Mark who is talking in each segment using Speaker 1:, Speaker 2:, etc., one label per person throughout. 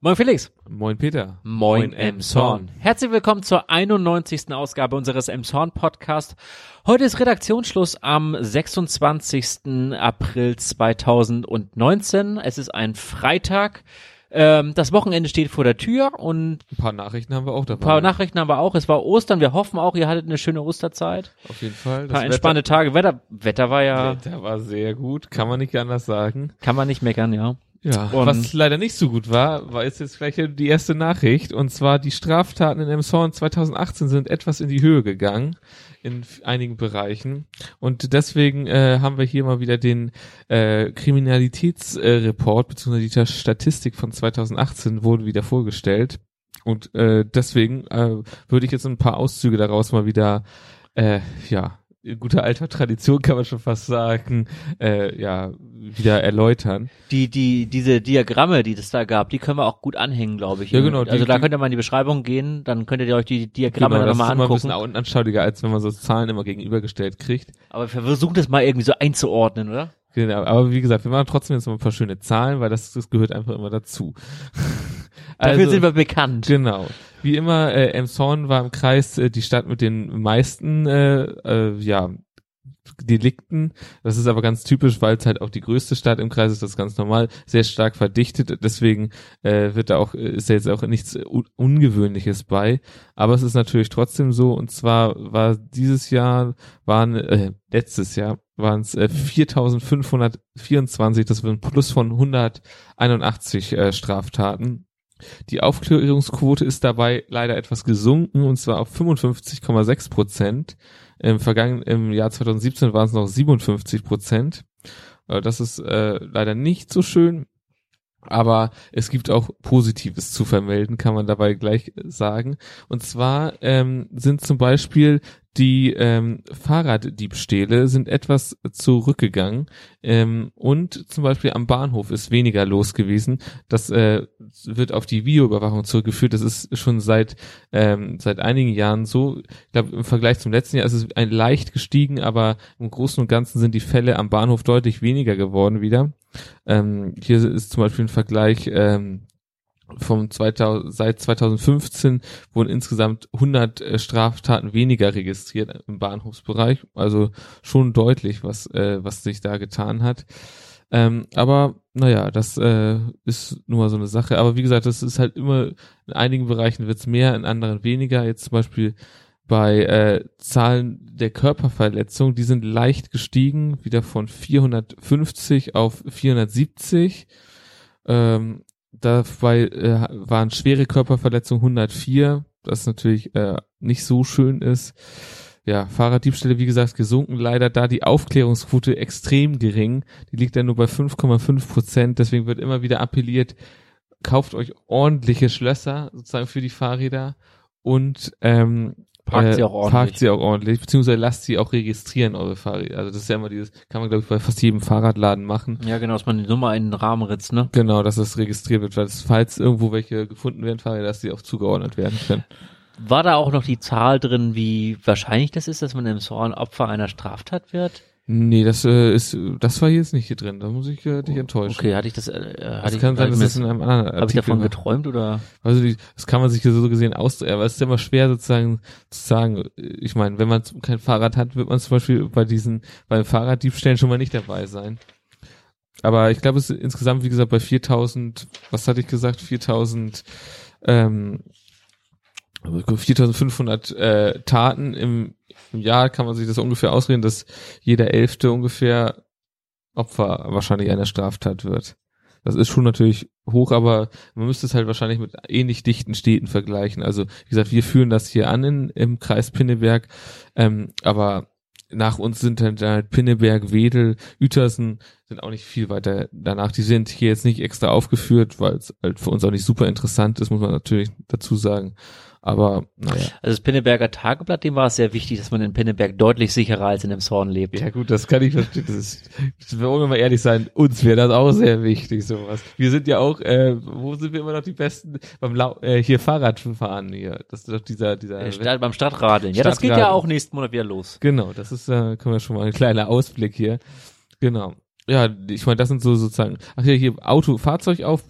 Speaker 1: Moin Felix.
Speaker 2: Moin Peter.
Speaker 1: Moin Emshorn. Herzlich willkommen zur 91. Ausgabe unseres Emshorn Podcast. Heute ist Redaktionsschluss am 26. April 2019. Es ist ein Freitag. Ähm, das Wochenende steht vor der Tür und
Speaker 2: Ein paar Nachrichten haben wir auch dabei.
Speaker 1: ein paar Nachrichten haben wir auch. Es war Ostern. Wir hoffen auch, ihr hattet eine schöne Osterzeit.
Speaker 2: Auf jeden Fall.
Speaker 1: Ein paar entspannte Tage. Wetter, Wetter war ja,
Speaker 2: Wetter, Wetter war sehr gut, kann man nicht anders sagen.
Speaker 1: kann man nicht meckern, ja.
Speaker 2: Ja.
Speaker 1: Und-
Speaker 2: Was leider nicht so gut war, war jetzt, jetzt gleich die erste Nachricht. Und zwar die Straftaten in Emshorn 2018 sind etwas in die Höhe gegangen in einigen Bereichen. Und deswegen äh, haben wir hier mal wieder den äh, Kriminalitätsreport äh, beziehungsweise die Statistik von 2018 wurde wieder vorgestellt. Und äh, deswegen äh, würde ich jetzt ein paar Auszüge daraus mal wieder, äh, ja, in guter alter Tradition kann man schon fast sagen, äh, ja, wieder erläutern.
Speaker 1: Die, die, diese Diagramme, die es da gab, die können wir auch gut anhängen, glaube ich.
Speaker 2: Ja, genau, die-
Speaker 1: Also da könnt ihr mal in die Beschreibung gehen, dann könnt ihr euch die Diagramme
Speaker 2: Genau, das ist
Speaker 1: nochmal
Speaker 2: immer ein
Speaker 1: angucken.
Speaker 2: bisschen anschaulicher, als wenn man so Zahlen immer gegenübergestellt kriegt.
Speaker 1: Aber wir versuchen das mal irgendwie so einzuordnen, oder?
Speaker 2: Genau, aber wie gesagt, wir machen trotzdem jetzt mal ein paar schöne Zahlen, weil das, das gehört einfach immer dazu.
Speaker 1: Dafür
Speaker 2: Also,
Speaker 1: sind wir bekannt.
Speaker 2: Genau. Wie immer, äh, Emshorn war im Kreis äh, die Stadt mit den meisten, äh, äh, ja, Delikten. Das ist aber ganz typisch, weil es halt auch die größte Stadt im Kreis ist, das ist ganz normal, sehr stark verdichtet. Deswegen äh, wird da auch, äh, ist da jetzt auch nichts Un Ungewöhnliches bei. Aber es ist natürlich trotzdem so, und zwar war dieses Jahr, waren, äh, letztes Jahr, waren es äh, 4524, das wird ein Plus von 181 äh, Straftaten. Die Aufklärungsquote ist dabei leider etwas gesunken und zwar auf 55,6 Prozent. Im vergangenen, im Jahr 2017 waren es noch 57 Prozent. Äh, Das ist äh, leider nicht so schön. Aber es gibt auch Positives zu vermelden, kann man dabei gleich sagen. Und zwar ähm, sind zum Beispiel die ähm, Fahrraddiebstähle sind etwas zurückgegangen ähm, und zum Beispiel am Bahnhof ist weniger los gewesen. Das äh, wird auf die Videoüberwachung zurückgeführt. Das ist schon seit ähm, seit einigen Jahren so. Ich glaube im Vergleich zum letzten Jahr ist es ein leicht gestiegen, aber im Großen und Ganzen sind die Fälle am Bahnhof deutlich weniger geworden wieder. Ähm, hier ist zum Beispiel ein Vergleich ähm, vom 2000, seit 2015 wurden insgesamt 100 äh, Straftaten weniger registriert im Bahnhofsbereich, also schon deutlich, was äh, was sich da getan hat. Ähm, aber naja, das äh, ist nur so eine Sache. Aber wie gesagt, das ist halt immer in einigen Bereichen wird's mehr, in anderen weniger. Jetzt zum Beispiel bei äh, Zahlen der Körperverletzung, die sind leicht gestiegen, wieder von 450 auf 470. Ähm, dabei äh, waren schwere Körperverletzungen 104, was natürlich äh, nicht so schön ist. Ja, Fahrraddiebstähle, wie gesagt, gesunken leider, da die Aufklärungsquote extrem gering. Die liegt ja nur bei 5,5 Prozent. Deswegen wird immer wieder appelliert, kauft euch ordentliche Schlösser sozusagen für die Fahrräder und ähm,
Speaker 1: Parkt sie auch ordentlich.
Speaker 2: Parkt sie auch ordentlich, beziehungsweise lasst sie auch registrieren, eure Fahrräder. Also das ist ja immer dieses, kann man glaube ich bei fast jedem Fahrradladen machen.
Speaker 1: Ja, genau, dass man die Nummer in den Rahmen ritzt, ne?
Speaker 2: Genau, dass das registriert wird, weil es, falls irgendwo welche gefunden werden, Fahrräder, dass die auch zugeordnet werden können.
Speaker 1: War da auch noch die Zahl drin, wie wahrscheinlich das ist, dass man im Zorn Opfer einer Straftat wird?
Speaker 2: Nee, das äh, ist, das war jetzt nicht hier drin. Da muss ich äh, dich enttäuschen.
Speaker 1: Okay, hatte ich das, äh, hatte
Speaker 2: Das
Speaker 1: ich,
Speaker 2: kann sein, dass das in einem anderen
Speaker 1: hab ich
Speaker 2: Artikel
Speaker 1: davon
Speaker 2: war.
Speaker 1: geträumt oder?
Speaker 2: Also das kann man sich so gesehen aus, aber es ist ja immer schwer sozusagen zu sagen. Ich meine, wenn man kein Fahrrad hat, wird man zum Beispiel bei diesen, beim Fahrraddiebstählen schon mal nicht dabei sein. Aber ich glaube, es ist insgesamt, wie gesagt, bei 4000, was hatte ich gesagt, 4000, ähm, 4500 äh, Taten im, im Jahr kann man sich das ungefähr ausreden, dass jeder Elfte ungefähr Opfer wahrscheinlich einer Straftat wird. Das ist schon natürlich hoch, aber man müsste es halt wahrscheinlich mit ähnlich dichten Städten vergleichen. Also wie gesagt, wir führen das hier an in, im Kreis Pinneberg, ähm, aber nach uns sind dann halt Pinneberg, Wedel, Uetersen sind auch nicht viel weiter danach. Die sind hier jetzt nicht extra aufgeführt, weil es halt für uns auch nicht super interessant ist, muss man natürlich dazu sagen. Aber naja.
Speaker 1: Also das Pinneberger Tageblatt, dem war es sehr wichtig, dass man in Pinneberg deutlich sicherer als in dem Zorn lebt.
Speaker 2: Ja gut, das kann ich verstehen. Das ist, wollen wir mal ehrlich sein, uns wäre das auch sehr wichtig, sowas. Wir sind ja auch, äh, wo sind wir immer noch die Besten? Beim Lau äh, hier Fahrradfahren hier. Das ist doch dieser, dieser.
Speaker 1: Äh, Stadt, beim Stadtradeln. Ja, das geht ja auch nächsten Monat wieder los.
Speaker 2: Genau, das ist, äh, können wir schon mal ein kleiner Ausblick hier. Genau. Ja, ich meine, das sind so sozusagen, ach ja, hier Auto, Fahrzeugauf,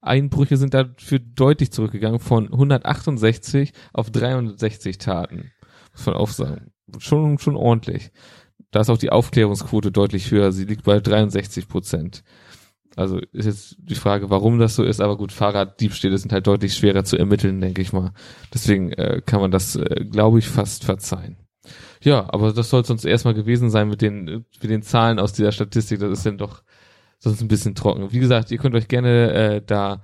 Speaker 2: Einbrüche sind dafür deutlich zurückgegangen von 168 auf 360 Taten. Muss man auch sagen. Schon, schon ordentlich. Da ist auch die Aufklärungsquote deutlich höher. Sie liegt bei 63 Prozent. Also ist jetzt die Frage, warum das so ist, aber gut, Fahrraddiebstähle sind halt deutlich schwerer zu ermitteln, denke ich mal. Deswegen äh, kann man das, äh, glaube ich, fast verzeihen. Ja, aber das soll es uns erstmal gewesen sein mit den, mit den Zahlen aus dieser Statistik. Das ist dann doch sonst ein bisschen trocken. Wie gesagt, ihr könnt euch gerne äh, da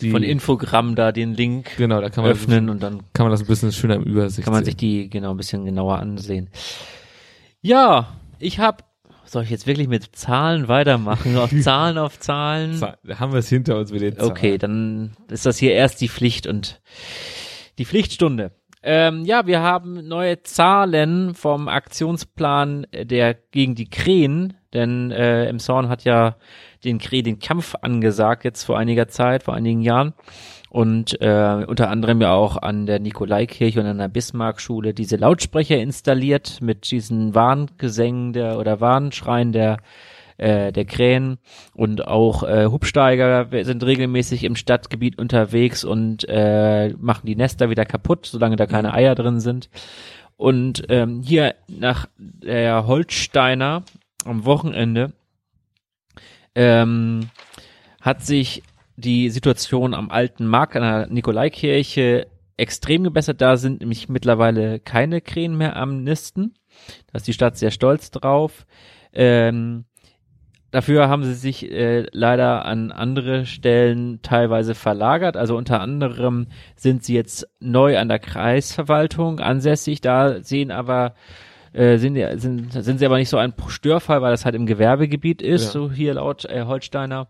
Speaker 1: die von Infogramm da den Link
Speaker 2: genau, da kann man
Speaker 1: öffnen und dann
Speaker 2: kann man das ein bisschen schöner im Übersicht
Speaker 1: kann man sich die genau ein bisschen genauer ansehen. Ja, ich habe soll ich jetzt wirklich mit Zahlen weitermachen? Auf Zahlen auf Zahlen?
Speaker 2: Da haben wir es hinter uns mit den
Speaker 1: Zahlen. Okay, dann ist das hier erst die Pflicht und die Pflichtstunde. Ähm, ja, wir haben neue Zahlen vom Aktionsplan der gegen die Krähen, denn äh, Zorn hat ja den Krähen den Kampf angesagt jetzt vor einiger Zeit, vor einigen Jahren. Und äh, unter anderem ja auch an der Nikolaikirche und an der Bismarckschule diese Lautsprecher installiert mit diesen Warngesängen der oder Warnschreien der äh, der Krähen und auch äh, Hubsteiger sind regelmäßig im Stadtgebiet unterwegs und äh, machen die Nester wieder kaputt, solange da keine Eier drin sind. Und ähm, hier nach der Holsteiner am Wochenende ähm, hat sich die Situation am alten Markt an der Nikolaikirche extrem gebessert. Da sind nämlich mittlerweile keine Krähen mehr am Nisten. Da ist die Stadt sehr stolz drauf. Ähm, dafür haben sie sich äh, leider an andere Stellen teilweise verlagert. Also unter anderem sind sie jetzt neu an der Kreisverwaltung ansässig. Da sehen aber äh, sind, sind, sind sie aber nicht so ein Störfall, weil das halt im Gewerbegebiet ist, ja. so hier laut äh, Holsteiner.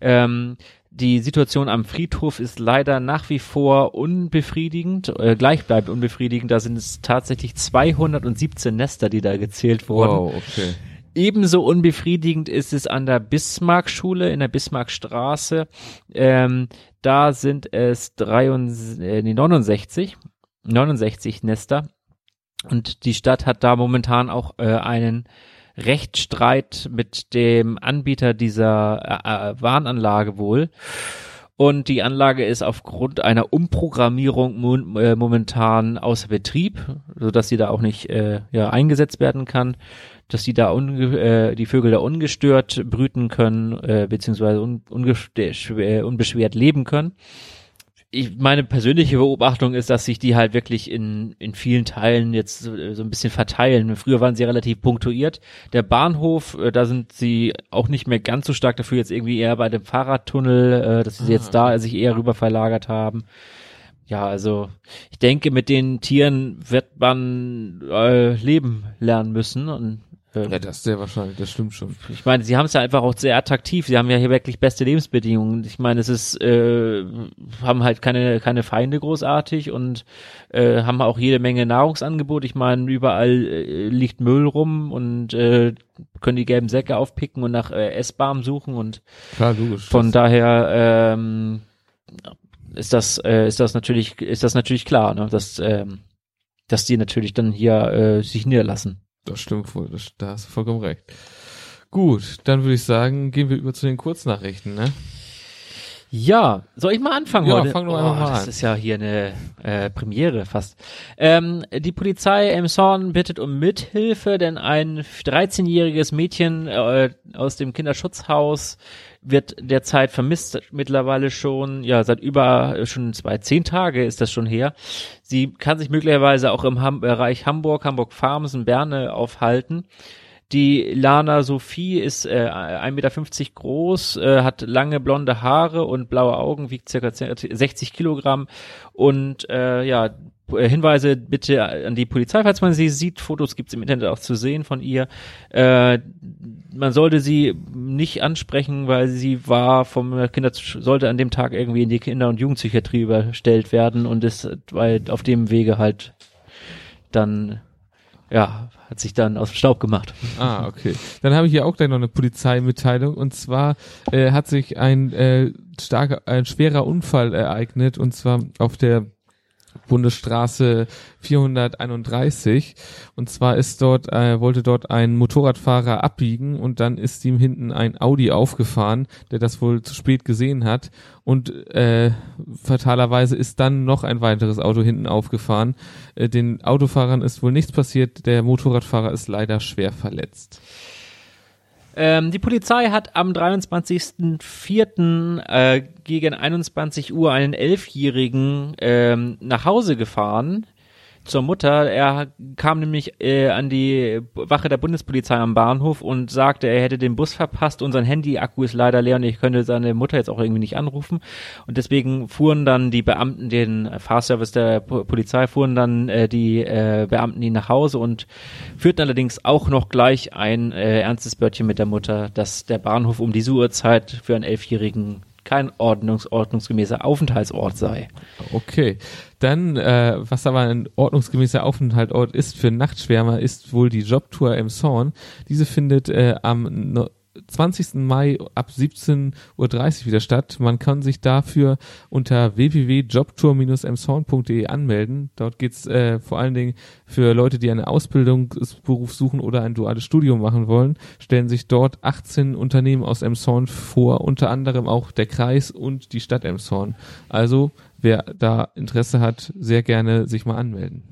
Speaker 1: Ähm, die Situation am Friedhof ist leider nach wie vor unbefriedigend, äh, gleich bleibt unbefriedigend. Da sind es tatsächlich 217 Nester, die da gezählt wurden. Wow, okay. Ebenso unbefriedigend ist es an der Bismarckschule in der Bismarckstraße. Ähm, da sind es 63, äh, nee, 69, 69 Nester. Und die Stadt hat da momentan auch äh, einen Rechtsstreit mit dem Anbieter dieser äh, äh, Warnanlage wohl. Und die Anlage ist aufgrund einer Umprogrammierung mo äh, momentan außer Betrieb, so dass sie da auch nicht äh, ja, eingesetzt werden kann, dass die da äh, die Vögel da ungestört brüten können, äh, beziehungsweise un äh, unbeschwert leben können ich, meine persönliche Beobachtung ist, dass sich die halt wirklich in, in vielen Teilen jetzt so, so ein bisschen verteilen. Früher waren sie relativ punktuiert. Der Bahnhof, äh, da sind sie auch nicht mehr ganz so stark dafür jetzt irgendwie eher bei dem Fahrradtunnel, äh, dass sie ah. jetzt da sich eher rüber verlagert haben. Ja, also ich denke, mit den Tieren wird man äh, leben lernen müssen und
Speaker 2: ähm, ja, das sehr wahrscheinlich, das stimmt schon.
Speaker 1: Ich meine, sie haben es ja einfach auch sehr attraktiv. Sie haben ja hier wirklich beste Lebensbedingungen. Ich meine, es ist, äh, haben halt keine, keine Feinde großartig und äh, haben auch jede Menge Nahrungsangebot. Ich meine, überall äh, liegt Müll rum und äh, können die gelben Säcke aufpicken und nach äh, Essbarem suchen und
Speaker 2: Klar, logisch,
Speaker 1: von daher ähm, ist das, äh, ist das natürlich, ist das natürlich klar, ne? dass, ähm, dass die natürlich dann hier äh, sich niederlassen.
Speaker 2: Das stimmt wohl, das, da hast du vollkommen recht. Gut, dann würde ich sagen, gehen wir über zu den Kurznachrichten, ne?
Speaker 1: Ja, soll ich mal anfangen
Speaker 2: ja,
Speaker 1: heute?
Speaker 2: fang doch oh, mal
Speaker 1: das an. Ist ja hier eine äh, Premiere fast. Ähm, die Polizei Emshorn bittet um Mithilfe, denn ein 13-jähriges Mädchen äh, aus dem Kinderschutzhaus wird derzeit vermisst mittlerweile schon, ja, seit über schon zwei, zehn Tage ist das schon her. Sie kann sich möglicherweise auch im Ham Bereich Hamburg, Hamburg Farms in Berne aufhalten. Die Lana Sophie ist äh, 1,50 Meter groß, äh, hat lange blonde Haare und blaue Augen, wiegt circa 60 Kilogramm und äh, ja, Hinweise bitte an die Polizei, falls man sie sieht. Fotos gibt's im Internet auch zu sehen von ihr. Äh, man sollte sie nicht ansprechen, weil sie war vom Kinder sollte an dem Tag irgendwie in die Kinder- und Jugendpsychiatrie überstellt werden und ist weil auf dem Wege halt dann ja hat sich dann aus dem Staub gemacht.
Speaker 2: Ah, okay. Dann habe ich hier auch gleich noch eine Polizeimitteilung und zwar äh, hat sich ein äh, starker, ein schwerer Unfall ereignet und zwar auf der Bundesstraße 431. Und zwar ist dort, äh, wollte dort ein Motorradfahrer abbiegen und dann ist ihm hinten ein Audi aufgefahren, der das wohl zu spät gesehen hat. Und äh, fatalerweise ist dann noch ein weiteres Auto hinten aufgefahren. Äh, den Autofahrern ist wohl nichts passiert, der Motorradfahrer ist leider schwer verletzt.
Speaker 1: Ähm, die Polizei hat am 23.04. Äh, gegen 21 Uhr einen Elfjährigen ähm, nach Hause gefahren zur Mutter. Er kam nämlich äh, an die Wache der Bundespolizei am Bahnhof und sagte, er hätte den Bus verpasst und sein Handy-Akku ist leider leer und ich könnte seine Mutter jetzt auch irgendwie nicht anrufen. Und deswegen fuhren dann die Beamten, den Fahrservice der po Polizei, fuhren dann äh, die äh, Beamten ihn nach Hause und führten allerdings auch noch gleich ein äh, ernstes Börtchen mit der Mutter, dass der Bahnhof um diese Uhrzeit für einen Elfjährigen kein ordnungs ordnungsgemäßer Aufenthaltsort sei.
Speaker 2: Okay. Dann, äh, was aber ein ordnungsgemäßer Aufenthaltsort ist für Nachtschwärmer, ist wohl die Jobtour im Zorn. Diese findet äh, am no 20. Mai ab 17.30 Uhr wieder statt. Man kann sich dafür unter www.jobtour-emshorn.de anmelden. Dort geht's äh, vor allen Dingen für Leute, die eine Ausbildungsberuf suchen oder ein duales Studium machen wollen, stellen sich dort 18 Unternehmen aus Emshorn vor, unter anderem auch der Kreis und die Stadt Emshorn. Also wer da Interesse hat, sehr gerne sich mal anmelden.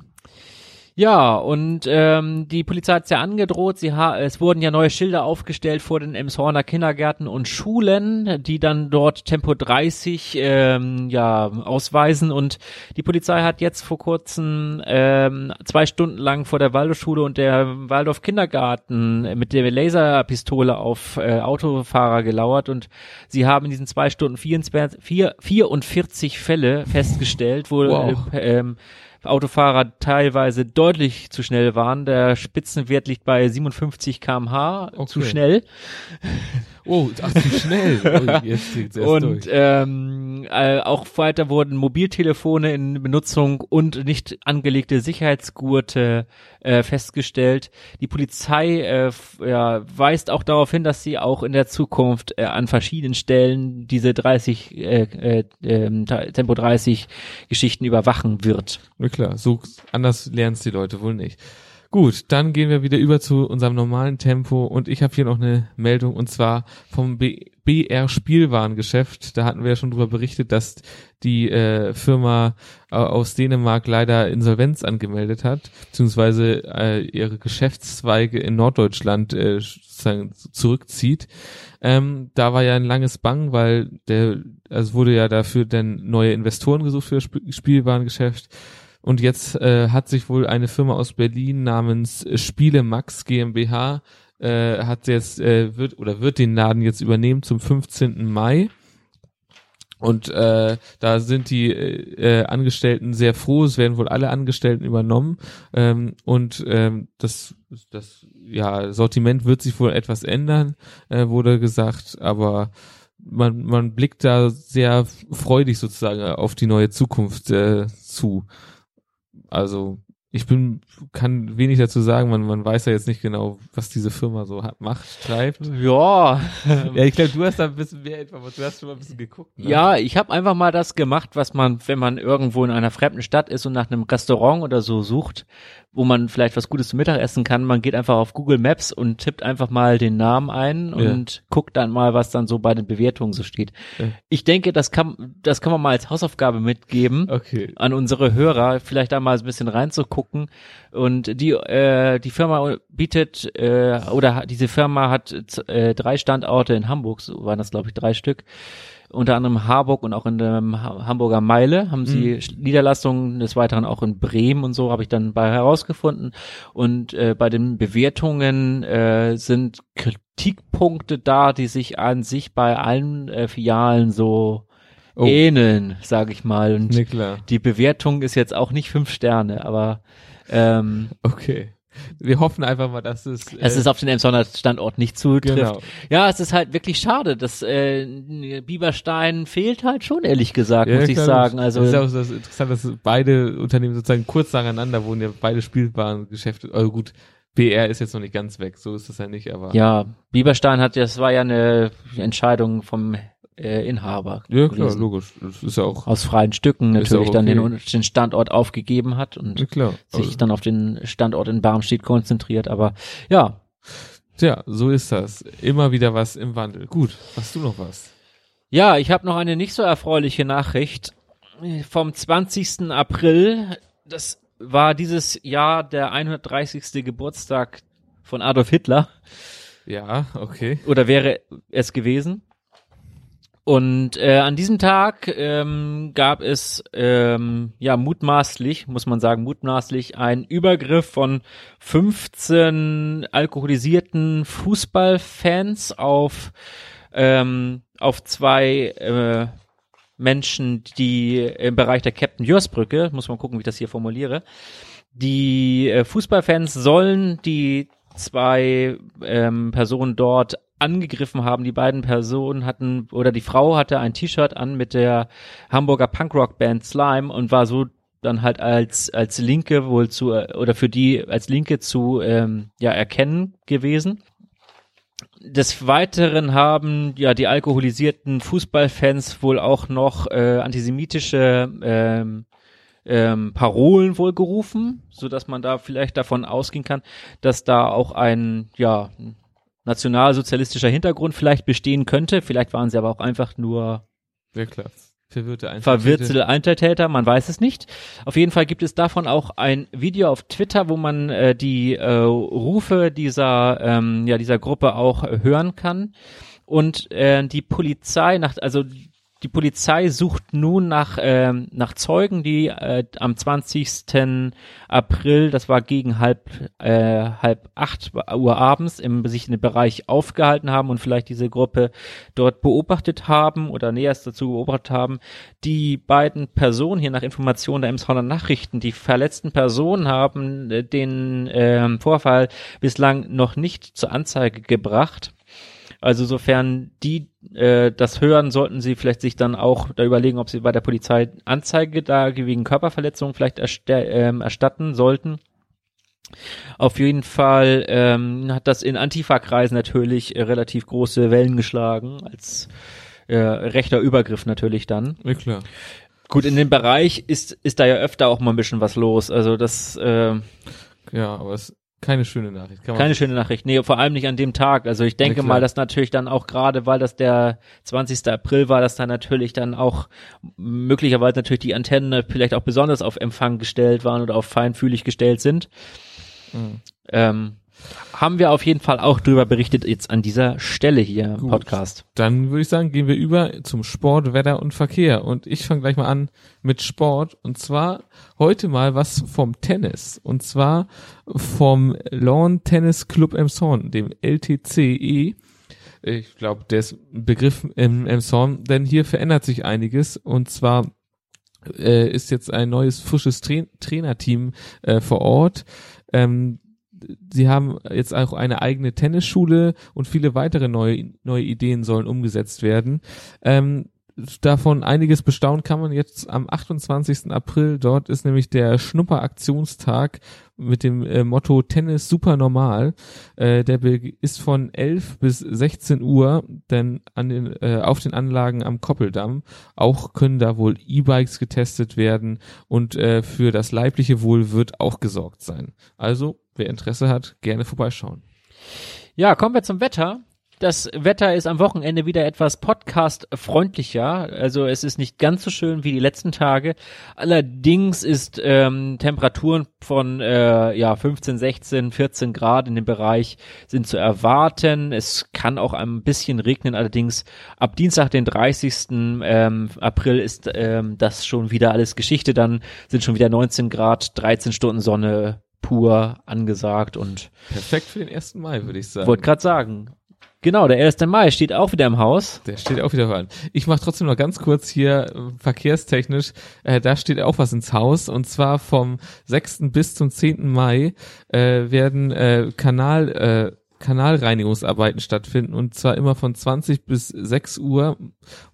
Speaker 1: Ja, und ähm, die Polizei hat ja angedroht, sie ha es wurden ja neue Schilder aufgestellt vor den Emshorner Kindergärten und Schulen, die dann dort Tempo 30 ähm, ja ausweisen. Und die Polizei hat jetzt vor kurzem ähm, zwei Stunden lang vor der Waldorfschule und der Waldorf Kindergarten mit der Laserpistole auf äh, Autofahrer gelauert. Und sie haben in diesen zwei Stunden 24, 44 Fälle festgestellt, wo wow. äh, ähm, Autofahrer teilweise deutlich zu schnell waren. Der Spitzenwert liegt bei 57 kmh, okay. zu schnell.
Speaker 2: Oh, ach, zu schnell. Oh, jetzt
Speaker 1: erst und ähm, äh, auch weiter wurden Mobiltelefone in Benutzung und nicht angelegte Sicherheitsgurte äh, festgestellt. Die Polizei äh, ja, weist auch darauf hin, dass sie auch in der Zukunft äh, an verschiedenen Stellen diese 30 äh, äh, äh, Tempo 30 Geschichten überwachen wird.
Speaker 2: Na klar, so anders lernen es die Leute wohl nicht. Gut, dann gehen wir wieder über zu unserem normalen Tempo und ich habe hier noch eine Meldung und zwar vom B BR Spielwarengeschäft. Da hatten wir ja schon drüber berichtet, dass die äh, Firma äh, aus Dänemark leider Insolvenz angemeldet hat, beziehungsweise äh, ihre Geschäftszweige in Norddeutschland äh, zurückzieht. Ähm, da war ja ein langes Bang, weil der, also wurde ja dafür dann neue Investoren gesucht für das Spielwarengeschäft und jetzt äh, hat sich wohl eine Firma aus Berlin namens Spiele Max GmbH äh, hat jetzt äh, wird oder wird den Laden jetzt übernehmen zum 15. Mai. Und äh, da sind die äh, Angestellten sehr froh. Es werden wohl alle Angestellten übernommen. Ähm, und ähm, das, das ja, Sortiment wird sich wohl etwas ändern, äh, wurde gesagt. Aber man, man blickt da sehr freudig sozusagen auf die neue Zukunft äh, zu. Also ich bin, kann wenig dazu sagen, man, man weiß ja jetzt nicht genau, was diese Firma so hat, macht, treibt.
Speaker 1: Ja.
Speaker 2: ja, ich glaube, du hast da ein bisschen mehr Informationen, du hast schon mal ein bisschen geguckt.
Speaker 1: Ne? Ja, ich habe einfach mal das gemacht, was man, wenn man irgendwo in einer fremden Stadt ist und nach einem Restaurant oder so sucht, wo man vielleicht was Gutes zum Mittag essen kann. Man geht einfach auf Google Maps und tippt einfach mal den Namen ein und ja. guckt dann mal, was dann so bei den Bewertungen so steht. Ja. Ich denke, das kann, das kann man mal als Hausaufgabe mitgeben
Speaker 2: okay.
Speaker 1: an unsere Hörer, vielleicht da mal ein bisschen reinzugucken. Und die, äh, die Firma bietet, äh, oder diese Firma hat äh, drei Standorte in Hamburg, so waren das glaube ich drei Stück unter anderem Harburg und auch in der Hamburger Meile haben sie mhm. Niederlassungen, des Weiteren auch in Bremen und so habe ich dann bei herausgefunden. Und äh, bei den Bewertungen äh, sind Kritikpunkte da, die sich an sich bei allen äh, Filialen so oh. ähneln, sage ich mal. Und
Speaker 2: nee,
Speaker 1: die Bewertung ist jetzt auch nicht fünf Sterne, aber ähm,
Speaker 2: okay wir hoffen einfach mal, dass es.
Speaker 1: Äh, es ist auf den Emsonner Standort nicht zutrifft. Genau. Ja, es ist halt wirklich schade, dass äh, Bieberstein fehlt halt schon, ehrlich gesagt, ja, muss ich sagen. Also
Speaker 2: ist auch das interessant, dass beide Unternehmen sozusagen kurz nacheinander wohnen, ja beide spielbaren Geschäfte. Also gut, BR ist jetzt noch nicht ganz weg, so ist das ja nicht, aber.
Speaker 1: Ja, Bieberstein hat, das war ja eine Entscheidung vom äh, Inhaber.
Speaker 2: Ja, klar,
Speaker 1: gewesen.
Speaker 2: logisch. Das ist ja auch,
Speaker 1: Aus freien Stücken natürlich
Speaker 2: auch
Speaker 1: dann den,
Speaker 2: okay.
Speaker 1: den Standort aufgegeben hat und
Speaker 2: ja, klar.
Speaker 1: sich
Speaker 2: Also,
Speaker 1: dann auf den Standort in Barmstedt konzentriert. Aber ja,
Speaker 2: Tja, so ist das. Immer wieder was im Wandel. Gut, hast du noch was?
Speaker 1: Ja, ich habe noch eine nicht so erfreuliche Nachricht vom 20. April. Das war dieses Jahr der 130. Geburtstag von Adolf Hitler
Speaker 2: Ja, okay.
Speaker 1: oder wäre es gewesen. Und äh, an diesem Tag ähm, gab es ähm, ja mutmaßlich, muss man sagen, mutmaßlich einen Übergriff von 15 alkoholisierten Fußballfans auf ähm, auf zwei äh, Menschen, die im Bereich der Captain Jörs Brücke, muss man gucken, wie ich das hier formuliere, die äh, Fußballfans sollen die zwei ähm, Personen dort angegriffen haben. Die beiden Personen hatten, oder die Frau hatte ein T-Shirt an mit der Hamburger Punkrock-Band Slime und war so dann halt als, als Linke wohl zu, oder für die als Linke zu, ähm, ja, erkennen gewesen. Des Weiteren haben ja die alkoholisierten Fußballfans wohl auch noch äh, antisemitische ähm, ähm, Parolen wohl gerufen, so dass man da vielleicht davon ausgehen kann, dass da auch ein ja nationalsozialistischer Hintergrund vielleicht bestehen könnte. Vielleicht waren sie aber auch einfach nur
Speaker 2: Ja, klar. Verwirrte Einzeltäter.
Speaker 1: verwirrte Einzeltäter, man weiß es nicht. Auf jeden Fall gibt es davon auch ein Video auf Twitter, wo man äh, die äh, Rufe dieser ähm, ja dieser Gruppe auch äh, hören kann. Und äh, die Polizei nach also die Polizei sucht nun nach ähm, nach Zeugen, die äh, am 20. April, das war gegen halb äh, halb acht Uhr abends, im sich in dem Bereich aufgehalten haben und vielleicht diese Gruppe dort beobachtet haben oder näherst dazu beobachtet haben. Die beiden Personen hier nach Informationen der Emsonner Nachrichten, die verletzten Personen haben äh, den ähm, Vorfall bislang noch nicht zur Anzeige gebracht. Also sofern die äh, das hören, sollten sie vielleicht sich dann auch da überlegen, ob sie bei der Polizei Anzeige da wegen Körperverletzung vielleicht ähm, erstatten sollten. Auf jeden Fall ähm, hat das in Antifa-Kreisen natürlich äh, relativ große Wellen geschlagen, als äh, rechter Übergriff natürlich dann.
Speaker 2: Ja, klar.
Speaker 1: Gut, in dem Bereich ist, ist da ja öfter auch mal ein bisschen was los. Also das äh,
Speaker 2: Ja, aber es keine schöne Nachricht.
Speaker 1: Keine schöne Nachricht. Nee, vor allem nicht an dem Tag. Also ich denke
Speaker 2: Ja,
Speaker 1: mal, dass natürlich dann auch gerade, weil das der 20. April war, dass dann natürlich dann auch möglicherweise natürlich die Antennen vielleicht auch besonders auf Empfang gestellt waren oder auf feinfühlig gestellt sind.
Speaker 2: Mhm.
Speaker 1: Ähm, haben wir auf jeden Fall auch drüber berichtet jetzt an dieser Stelle hier im. Podcast.
Speaker 2: Dann würde ich sagen, gehen wir über zum Sport, Wetter und Verkehr. Und ich fange gleich mal an mit Sport. Und zwar heute mal was vom Tennis. Und zwar vom Lawn Tennis Club Emshorn, dem LTCE. Ich glaube, der ist ein Begriff im Emshorn, denn hier verändert sich einiges. Und zwar äh, ist jetzt ein neues, frisches Tra Trainerteam äh, vor Ort. Ähm, sie haben jetzt auch eine eigene Tennisschule und viele weitere neue, neue Ideen sollen umgesetzt werden. Ähm, davon einiges bestaunen kann man jetzt am 28. April. Dort ist nämlich der Schnupper-Aktionstag mit dem äh, Motto Tennis super normal. Äh, der ist von 11 bis 16 Uhr, denn an den, äh, auf den Anlagen am Koppeldamm. Auch können da wohl E-Bikes getestet werden und äh, für das leibliche Wohl wird auch gesorgt sein. Also, wer Interesse hat, gerne vorbeischauen.
Speaker 1: Ja, kommen wir zum Wetter. Das Wetter ist am Wochenende wieder etwas podcast-freundlicher. Also es ist nicht ganz so schön wie die letzten Tage. Allerdings ist ähm, Temperaturen von äh, ja 15, 16, 14 Grad in dem Bereich sind zu erwarten. Es kann auch ein bisschen regnen. Allerdings ab Dienstag, den 30. Ähm, April ist ähm, das schon wieder alles Geschichte. Dann sind schon wieder 19 Grad, 13 Stunden Sonne pur angesagt und
Speaker 2: Perfekt für den 1. Mai, würde ich sagen.
Speaker 1: wollte gerade sagen. Genau, der 1. Mai steht auch wieder im Haus.
Speaker 2: Der steht auch wieder an. Ich mache trotzdem noch ganz kurz hier äh, verkehrstechnisch, äh, da steht auch was ins Haus und zwar vom 6. bis zum 10. Mai äh, werden äh, Kanal äh, Kanalreinigungsarbeiten stattfinden und zwar immer von 20 bis 6 Uhr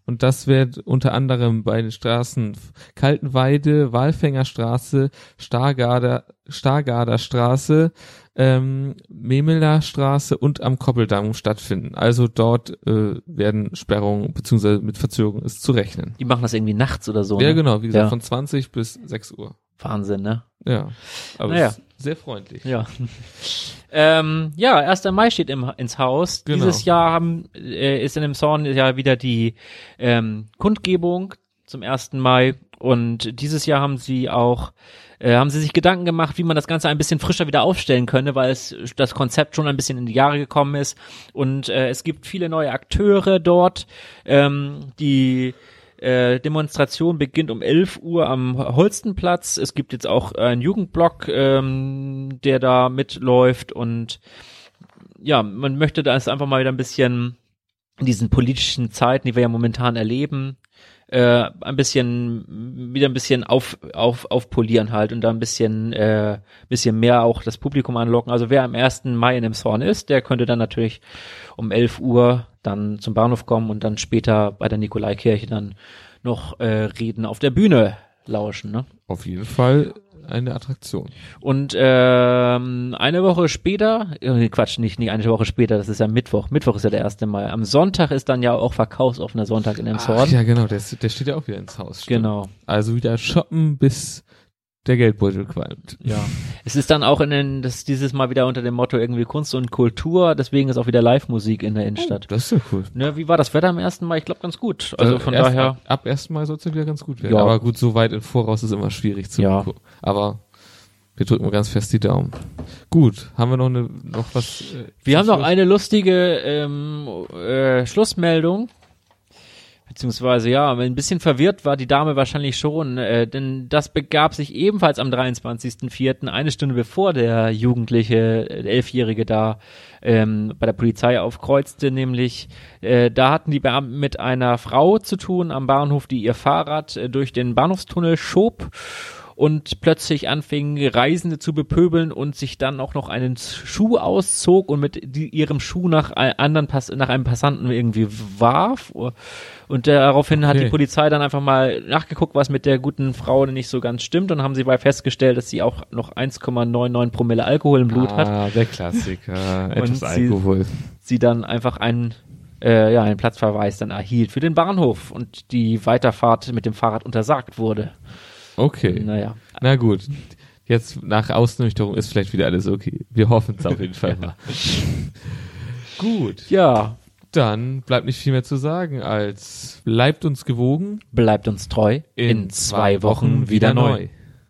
Speaker 2: und das wird unter anderem bei den Straßen Kaltenweide, Walfängerstraße, Stargarder, Stargarder Straße, ähm, Memeler Straße und am Koppeldamm stattfinden. Also dort äh, werden Sperrungen beziehungsweise mit Verzögerung ist zu rechnen.
Speaker 1: Die machen das irgendwie nachts oder so.
Speaker 2: Ja,
Speaker 1: ne?
Speaker 2: genau, wie gesagt,
Speaker 1: Ja.
Speaker 2: von 20 bis 6 Uhr.
Speaker 1: Wahnsinn, ne?
Speaker 2: Ja, aber
Speaker 1: Naja.
Speaker 2: es ist sehr freundlich.
Speaker 1: Ja. ähm, ja, 1. Mai steht im, ins Haus.
Speaker 2: Genau.
Speaker 1: Dieses Jahr haben, äh, ist in dem Zorn ja wieder die ähm, Kundgebung zum 1. Mai und dieses Jahr haben sie auch äh, haben sie sich Gedanken gemacht, wie man das Ganze ein bisschen frischer wieder aufstellen könne, weil es das Konzept schon ein bisschen in die Jahre gekommen ist. Und äh, es gibt viele neue Akteure dort, ähm, die äh, Demonstration beginnt um 11 Uhr am Holstenplatz. Es gibt jetzt auch einen Jugendblock, ähm, der da mitläuft. Und ja, man möchte da einfach mal wieder ein bisschen in diesen politischen Zeiten, die wir ja momentan erleben, äh, ein bisschen wieder ein bisschen auf, auf, aufpolieren halt und da ein bisschen äh, bisschen mehr auch das Publikum anlocken. Also wer am 1. Mai in dem Zorn ist, der könnte dann natürlich um 11 Uhr dann zum Bahnhof kommen und dann später bei der Nikolaikirche dann noch äh, Reden auf der Bühne lauschen. Ne?
Speaker 2: Auf jeden Fall eine Attraktion.
Speaker 1: Und ähm, eine Woche später, äh, Quatsch, nicht, nicht eine Woche später, das ist ja Mittwoch. Mittwoch ist ja der 1. Mai. Am Sonntag ist dann ja auch verkaufsoffener Sonntag in dem
Speaker 2: Ach, ja, genau, der, der steht ja auch wieder ins Haus. stimmt.
Speaker 1: Genau.
Speaker 2: Also wieder shoppen, bis der Geldbeutel qualmt.
Speaker 1: Ja. Es ist dann auch in den, das dieses Mal wieder unter dem Motto irgendwie Kunst und Kultur, deswegen ist auch wieder Live-Musik in der Innenstadt.
Speaker 2: Das ist ja cool.
Speaker 1: Ne, wie war das Wetter am 1. Mai? Ich glaube ganz gut. Also von
Speaker 2: erst,
Speaker 1: daher.
Speaker 2: Ab, ab 1. Mai soll es ja wieder ganz gut werden.
Speaker 1: Ja.
Speaker 2: Aber gut, so weit im Voraus ist immer schwierig zu
Speaker 1: Ja.
Speaker 2: gucken. Aber wir drücken mal ganz fest die Daumen. Gut, haben wir noch eine noch was? Äh,
Speaker 1: Wir haben noch eine lustige ähm, äh, Schlussmeldung. Beziehungsweise, ja, ein bisschen verwirrt war die Dame wahrscheinlich schon, äh, denn das begab sich ebenfalls am 23.04., eine Stunde bevor der Jugendliche, äh, der Elfjährige da ähm, bei der Polizei aufkreuzte, nämlich äh, da hatten die Beamten mit einer Frau zu tun am Bahnhof, die ihr Fahrrad äh, durch den Bahnhofstunnel schob und plötzlich anfing, Reisende zu bepöbeln und sich dann auch noch einen Schuh auszog und mit die, ihrem Schuh nach anderen Pass nach einem Passanten irgendwie warf. Und daraufhin hat
Speaker 2: Okay.
Speaker 1: die Polizei dann einfach mal nachgeguckt, was mit der guten Frau nicht so ganz stimmt und haben sie bei festgestellt, dass sie auch noch 1,99 Promille Alkohol im Blut hat.
Speaker 2: Ah, der Klassiker. Etwas
Speaker 1: sie-
Speaker 2: Alkohol.
Speaker 1: Sie dann einfach einen äh, ja, einen Platzverweis dann erhielt für den Bahnhof und die Weiterfahrt mit dem Fahrrad untersagt wurde.
Speaker 2: Okay.
Speaker 1: Naja,
Speaker 2: Na gut. Jetzt nach Ausnüchterung ist vielleicht wieder alles okay. Wir hoffen es auf jeden Fall mal. Gut.
Speaker 1: ja,
Speaker 2: Dann bleibt nicht viel mehr zu sagen als bleibt uns gewogen.
Speaker 1: bleibt uns treu. In, zwei Wochen wieder neu.